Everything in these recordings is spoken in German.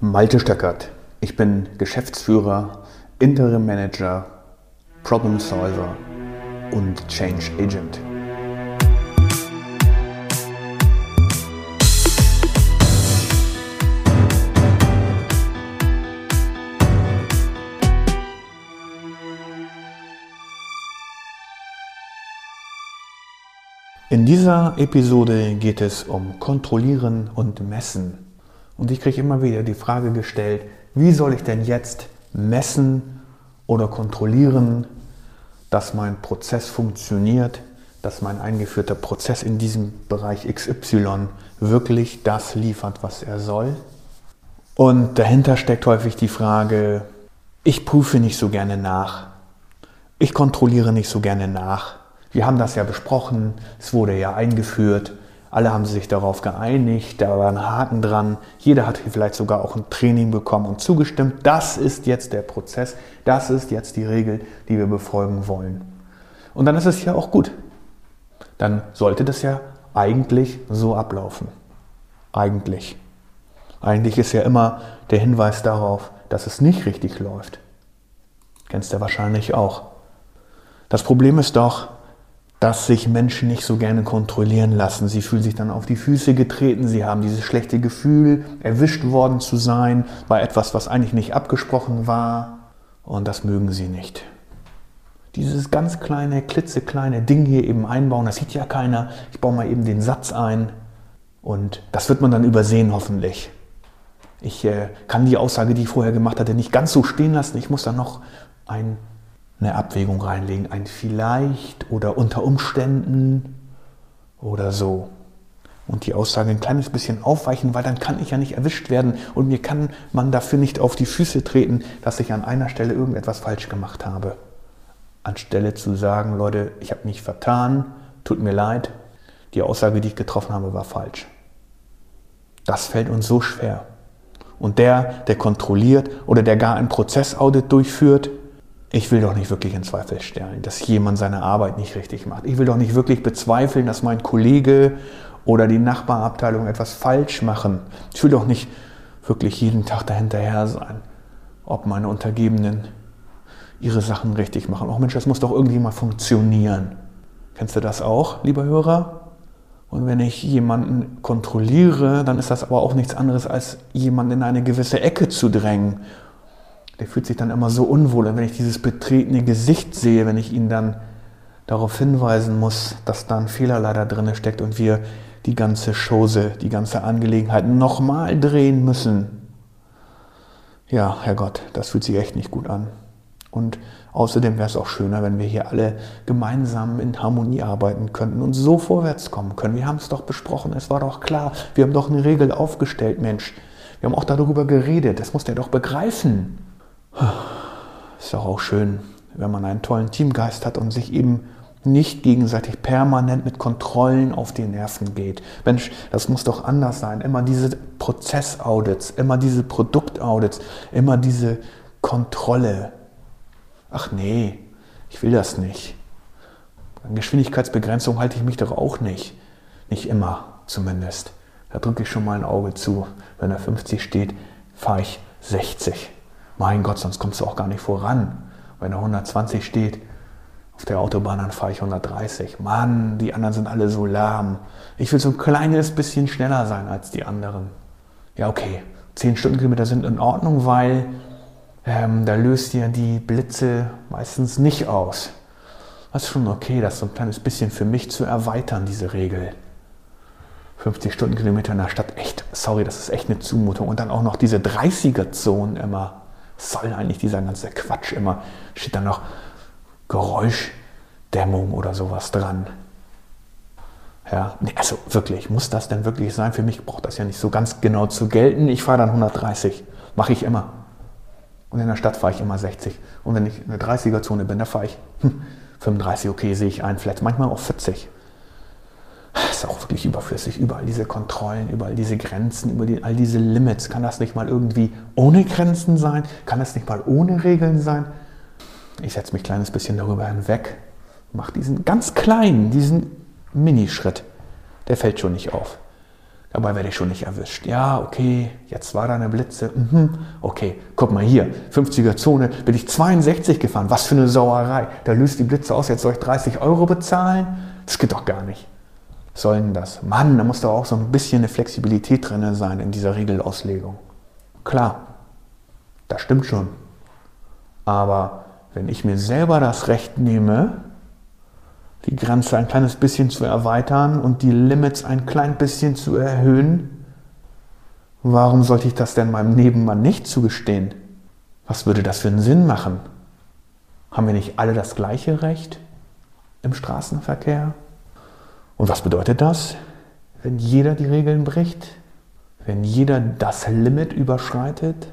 Malte Stöckert. Ich bin Geschäftsführer, Interim Manager, Problem Solver und Change Agent. In dieser Episode geht es um Kontrollieren und Messen. Und ich kriege immer wieder die Frage gestellt, wie soll ich denn jetzt messen oder kontrollieren, dass mein Prozess funktioniert, dass mein eingeführter Prozess in diesem Bereich XY wirklich das liefert, was er soll. Und dahinter steckt häufig die Frage, ich prüfe nicht so gerne nach, ich kontrolliere nicht so gerne nach. Wir haben das ja besprochen, es wurde ja eingeführt, alle haben sich darauf geeinigt, da war ein Haken dran, jeder hat vielleicht sogar auch ein Training bekommen und zugestimmt. Das ist jetzt der Prozess, das ist jetzt die Regel, die wir befolgen wollen. Und dann ist es ja auch gut. Dann sollte das ja eigentlich so ablaufen. Eigentlich. Eigentlich ist ja immer der Hinweis darauf, dass es nicht richtig läuft. Kennst du wahrscheinlich auch. Das Problem ist doch, dass sich Menschen nicht so gerne kontrollieren lassen. Sie fühlen sich dann auf die Füße getreten, sie haben dieses schlechte Gefühl, erwischt worden zu sein bei etwas, was eigentlich nicht abgesprochen war. Und das mögen sie nicht. Dieses ganz kleine, klitzekleine Ding hier eben einbauen, das sieht ja keiner. Ich baue mal eben den Satz ein und das wird man dann übersehen hoffentlich. Ich äh, kann die Aussage, die ich vorher gemacht hatte, nicht ganz so stehen lassen. Ich muss dann noch ein eine Abwägung reinlegen, ein vielleicht oder unter Umständen oder so. Und die Aussage ein kleines bisschen aufweichen, weil dann kann ich ja nicht erwischt werden und mir kann man dafür nicht auf die Füße treten, dass ich an einer Stelle irgendetwas falsch gemacht habe. Anstelle zu sagen, Leute, ich habe mich vertan, tut mir leid, die Aussage, die ich getroffen habe, war falsch. Das fällt uns so schwer. Und der, der kontrolliert oder der gar ein Prozessaudit durchführt, ich will doch nicht wirklich in Zweifel stellen, dass jemand seine Arbeit nicht richtig macht. Ich will doch nicht wirklich bezweifeln, dass mein Kollege oder die Nachbarabteilung etwas falsch machen. Ich will doch nicht wirklich jeden Tag dahinterher sein, ob meine Untergebenen ihre Sachen richtig machen. Auch Mensch, das muss doch irgendwie mal funktionieren. Kennst du das auch, lieber Hörer? Und wenn ich jemanden kontrolliere, dann ist das aber auch nichts anderes, als jemanden in eine gewisse Ecke zu drängen der fühlt sich dann immer so unwohl. Und wenn ich dieses betretene Gesicht sehe, wenn ich ihn dann darauf hinweisen muss, dass da ein Fehler leider drin steckt und wir die ganze Chose, die ganze Angelegenheit nochmal drehen müssen. Ja, Herrgott, das fühlt sich echt nicht gut an. Und außerdem wäre es auch schöner, wenn wir hier alle gemeinsam in Harmonie arbeiten könnten und so vorwärts kommen können. Wir haben es doch besprochen, es war doch klar, wir haben doch eine Regel aufgestellt, Mensch. Wir haben auch darüber geredet, das muss der doch begreifen. Ist doch auch schön, wenn man einen tollen Teamgeist hat und sich eben nicht gegenseitig permanent mit Kontrollen auf die Nerven geht. Mensch, das muss doch anders sein. Immer diese Prozessaudits, immer diese Produktaudits, immer diese Kontrolle. Ach nee, ich will das nicht. An Geschwindigkeitsbegrenzung halte ich mich doch auch nicht. Nicht immer zumindest. Da drücke ich schon mal ein Auge zu. Wenn da 50 steht, fahre ich 60. Mein Gott, sonst kommst du auch gar nicht voran. Wenn da 120 steht, auf der Autobahn, dann fahre ich 130. Mann, die anderen sind alle so lahm. Ich will so ein kleines bisschen schneller sein als die anderen. Ja, okay, 10 Stundenkilometer sind in Ordnung, weil ähm, da löst ja die Blitze meistens nicht aus. Das ist schon okay, das so ein kleines bisschen für mich zu erweitern, diese Regel. 50 Stundenkilometer in der Stadt, echt, sorry, das ist echt eine Zumutung. Und dann auch noch diese 30er-Zonen immer soll eigentlich dieser ganze Quatsch immer? Steht da noch Geräuschdämmung oder sowas dran? Ja, nee, also wirklich, muss das denn wirklich sein? Für mich braucht das ja nicht so ganz genau zu gelten. Ich fahre dann 130, mache ich immer. Und in der Stadt fahre ich immer 60. Und wenn ich in der 30er-Zone bin, da fahre ich 35, okay, sehe ich ein, vielleicht manchmal auch 40 auch wirklich überflüssig. Überall diese Kontrollen, überall diese Grenzen, über die, all diese Limits. Kann das nicht mal irgendwie ohne Grenzen sein? Kann das nicht mal ohne Regeln sein? Ich setze mich ein kleines bisschen darüber hinweg, mache diesen ganz kleinen, diesen Minischritt. Der fällt schon nicht auf. Dabei werde ich schon nicht erwischt. Ja, okay, jetzt war da eine Blitze. Mhm. Okay, guck mal hier, 50er Zone, bin ich 62 gefahren. Was für eine Sauerei. Da löst die Blitze aus, jetzt soll ich 30 Euro bezahlen? Das geht doch gar nicht. Was soll denn das? Mann, da muss doch auch so ein bisschen eine Flexibilität drin sein in dieser Regelauslegung. Klar, das stimmt schon. Aber wenn ich mir selber das Recht nehme, die Grenze ein kleines bisschen zu erweitern und die Limits ein klein bisschen zu erhöhen, warum sollte ich das denn meinem Nebenmann nicht zugestehen? Was würde das für einen Sinn machen? Haben wir nicht alle das gleiche Recht im Straßenverkehr? Und was bedeutet das, wenn jeder die Regeln bricht? Wenn jeder das Limit überschreitet?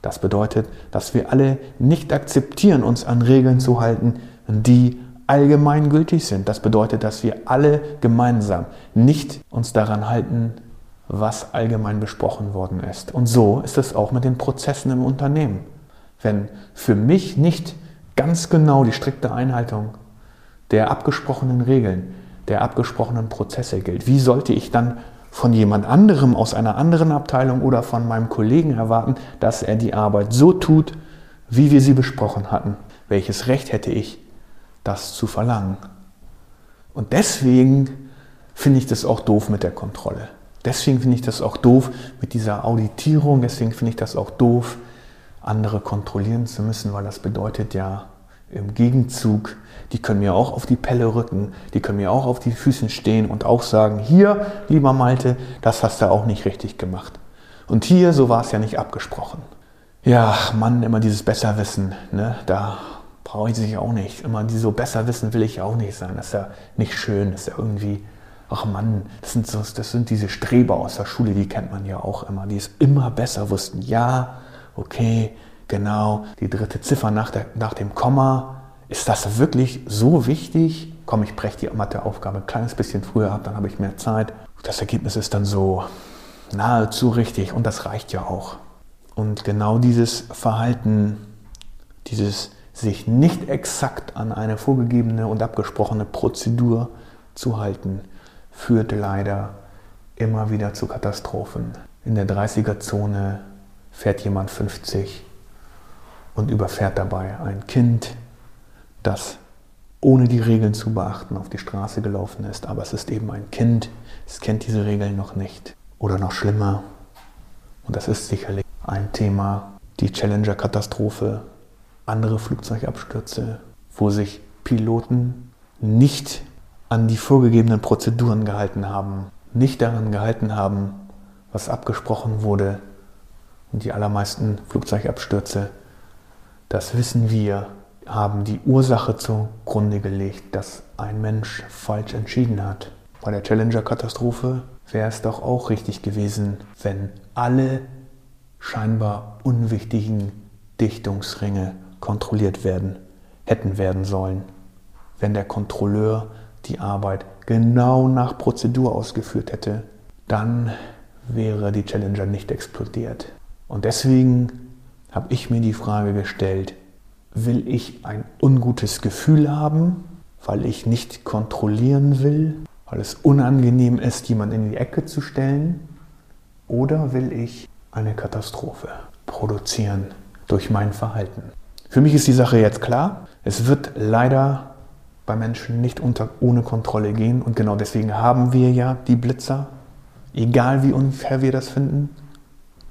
Das bedeutet, dass wir alle nicht akzeptieren, uns an Regeln zu halten, die allgemein gültig sind. Das bedeutet, dass wir alle gemeinsam nicht uns daran halten, was allgemein besprochen worden ist. Und so ist es auch mit den Prozessen im Unternehmen. Wenn für mich nicht ganz genau die strikte Einhaltung der abgesprochenen Regeln, der abgesprochenen Prozesse gilt, wie sollte ich dann von jemand anderem aus einer anderen Abteilung oder von meinem Kollegen erwarten, dass er die Arbeit so tut, wie wir sie besprochen hatten? Welches Recht hätte ich, das zu verlangen. Und deswegen finde ich das auch doof mit der Kontrolle. Deswegen finde ich das auch doof mit dieser Auditierung. Deswegen finde ich das auch doof, andere kontrollieren zu müssen, weil das bedeutet ja im Gegenzug, die können mir auch auf die Pelle rücken, die können mir auch auf die Füßen stehen und auch sagen, hier, lieber Malte, das hast du auch nicht richtig gemacht. Und hier, so war es ja nicht abgesprochen. Ja, Mann, immer dieses Besserwissen, ne? da brauche ich sich auch nicht. Immer die so besser wissen will ich auch nicht sein. Das ist ja nicht schön. Das ist ja irgendwie, ach Mann, das sind, so, das sind diese Streber aus der Schule, die kennt man ja auch immer, die es immer besser wussten. Ja, okay, genau, die dritte Ziffer nach, der, nach dem Komma. Ist das wirklich so wichtig? Komm, ich breche die Matheaufgabe ein kleines bisschen früher ab, dann habe ich mehr Zeit. Das Ergebnis ist dann so nahezu richtig und das reicht ja auch. Und genau dieses Verhalten, dieses sich nicht exakt an eine vorgegebene und abgesprochene Prozedur zu halten, führt leider immer wieder zu Katastrophen. In der 30er-Zone fährt jemand 50 und überfährt dabei ein Kind, das ohne die Regeln zu beachten auf die Straße gelaufen ist. Aber es ist eben ein Kind, es kennt diese Regeln noch nicht. Oder noch schlimmer, und das ist sicherlich ein Thema, die Challenger-Katastrophe andere Flugzeugabstürze, wo sich Piloten nicht an die vorgegebenen Prozeduren gehalten haben, nicht daran gehalten haben, was abgesprochen wurde. Und die allermeisten Flugzeugabstürze, das wissen wir, haben die Ursache zugrunde gelegt, dass ein Mensch falsch entschieden hat. Bei der Challenger-Katastrophe wäre es doch auch richtig gewesen, wenn alle scheinbar unwichtigen Dichtungsringe kontrolliert werden, hätten werden sollen, wenn der Kontrolleur die Arbeit genau nach Prozedur ausgeführt hätte, dann wäre die Challenger nicht explodiert. Und deswegen habe ich mir die Frage gestellt, will ich ein ungutes Gefühl haben, weil ich nicht kontrollieren will, weil es unangenehm ist, jemanden in die Ecke zu stellen, oder will ich eine Katastrophe produzieren durch mein Verhalten? Für mich ist die Sache jetzt klar. Es wird leider bei Menschen nicht unter, ohne Kontrolle gehen. Und genau deswegen haben wir ja die Blitzer. Egal wie unfair wir das finden.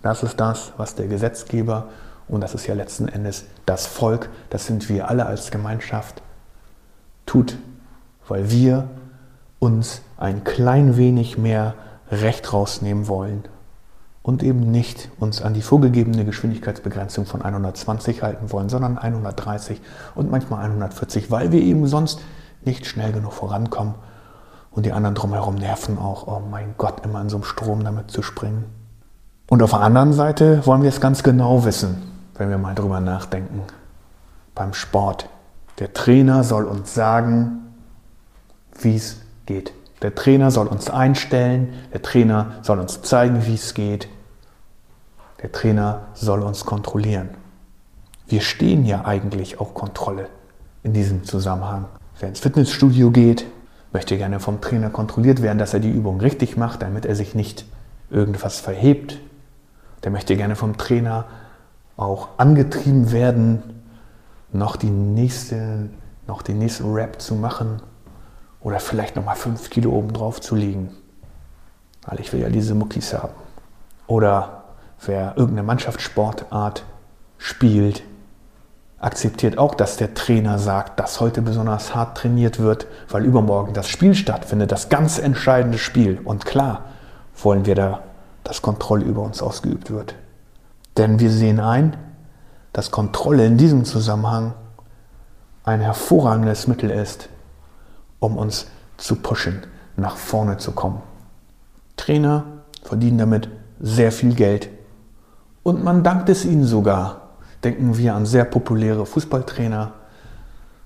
Das ist das, was der Gesetzgeber und das ist ja letzten Endes das Volk, das sind wir alle als Gemeinschaft, tut, weil wir uns ein klein wenig mehr Recht rausnehmen wollen und eben nicht uns an die vorgegebene Geschwindigkeitsbegrenzung von 120 halten wollen, sondern 130 und manchmal 140, weil wir eben sonst nicht schnell genug vorankommen und die anderen drumherum nerven auch, oh mein Gott, immer in so einem Strom damit zu springen. Und auf der anderen Seite wollen wir es ganz genau wissen, wenn wir mal drüber nachdenken. Beim Sport. Der Trainer soll uns sagen, wie es geht. Der Trainer soll uns einstellen, der Trainer soll uns zeigen, wie es geht. Der Trainer soll uns kontrollieren. Wir stehen ja eigentlich auf Kontrolle in diesem Zusammenhang. Wer ins Fitnessstudio geht, möchte gerne vom Trainer kontrolliert werden, dass er die Übung richtig macht, damit er sich nicht irgendwas verhebt. Der möchte gerne vom Trainer auch angetrieben werden, noch die nächste, noch den nächsten Rap zu machen oder vielleicht nochmal 5 Kilo oben drauf zu legen. Weil ich will ja diese Muckis haben. Oder wer irgendeine Mannschaftssportart spielt, akzeptiert auch, dass der Trainer sagt, dass heute besonders hart trainiert wird, weil übermorgen das Spiel stattfindet, das ganz entscheidende Spiel. Und klar wollen wir da, dass Kontrolle über uns ausgeübt wird. Denn wir sehen ein, dass Kontrolle in diesem Zusammenhang ein hervorragendes Mittel ist, um uns zu pushen, nach vorne zu kommen. Trainer verdienen damit sehr viel Geld und man dankt es ihnen sogar. Denken wir an sehr populäre Fußballtrainer,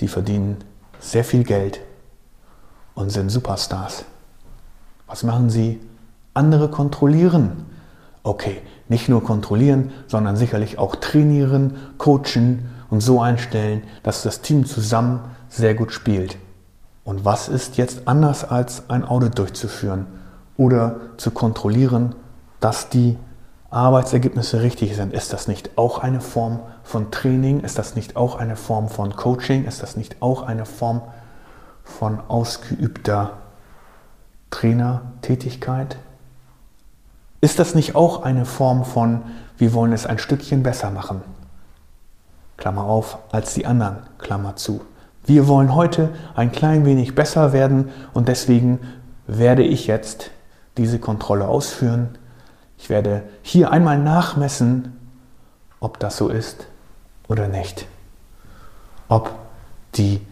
die verdienen sehr viel Geld und sind Superstars. Was machen sie? Andere kontrollieren. Okay, nicht nur kontrollieren, sondern sicherlich auch trainieren, coachen und so einstellen, dass das Team zusammen sehr gut spielt. Und was ist jetzt anders als ein Audit durchzuführen oder zu kontrollieren, dass die Arbeitsergebnisse richtig sind? Ist das nicht auch eine Form von Training? Ist das nicht auch eine Form von Coaching? Ist das nicht auch eine Form von ausgeübter Trainertätigkeit? Ist das nicht auch eine Form von, wir wollen es ein Stückchen besser machen? Klammer auf, als die anderen, Klammer zu. Wir wollen heute ein klein wenig besser werden und deswegen werde ich jetzt diese Kontrolle ausführen. Ich werde hier einmal nachmessen, ob das so ist oder nicht. Ob die,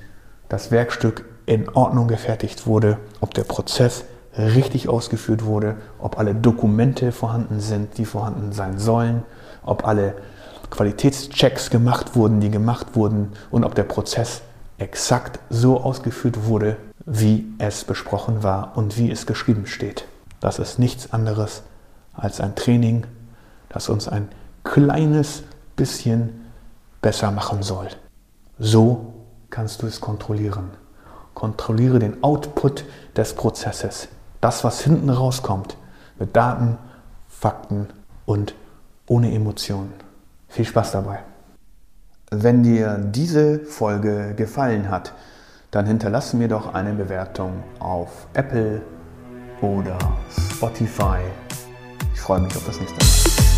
das Werkstück in Ordnung gefertigt wurde, ob der Prozess richtig ausgeführt wurde, ob alle Dokumente vorhanden sind, die vorhanden sein sollen, ob alle Qualitätschecks gemacht wurden, die gemacht wurden und ob der Prozess exakt so ausgeführt wurde, wie es besprochen war und wie es geschrieben steht. Das ist nichts anderes als ein Training, das uns ein kleines bisschen besser machen soll. So kannst du es kontrollieren. Kontrolliere den Output des Prozesses das, was hinten rauskommt, mit Daten, Fakten und ohne Emotionen. Viel Spaß dabei. Wenn dir diese Folge gefallen hat, dann hinterlasse mir doch eine Bewertung auf Apple oder Spotify. Ich freue mich auf das nächste Mal.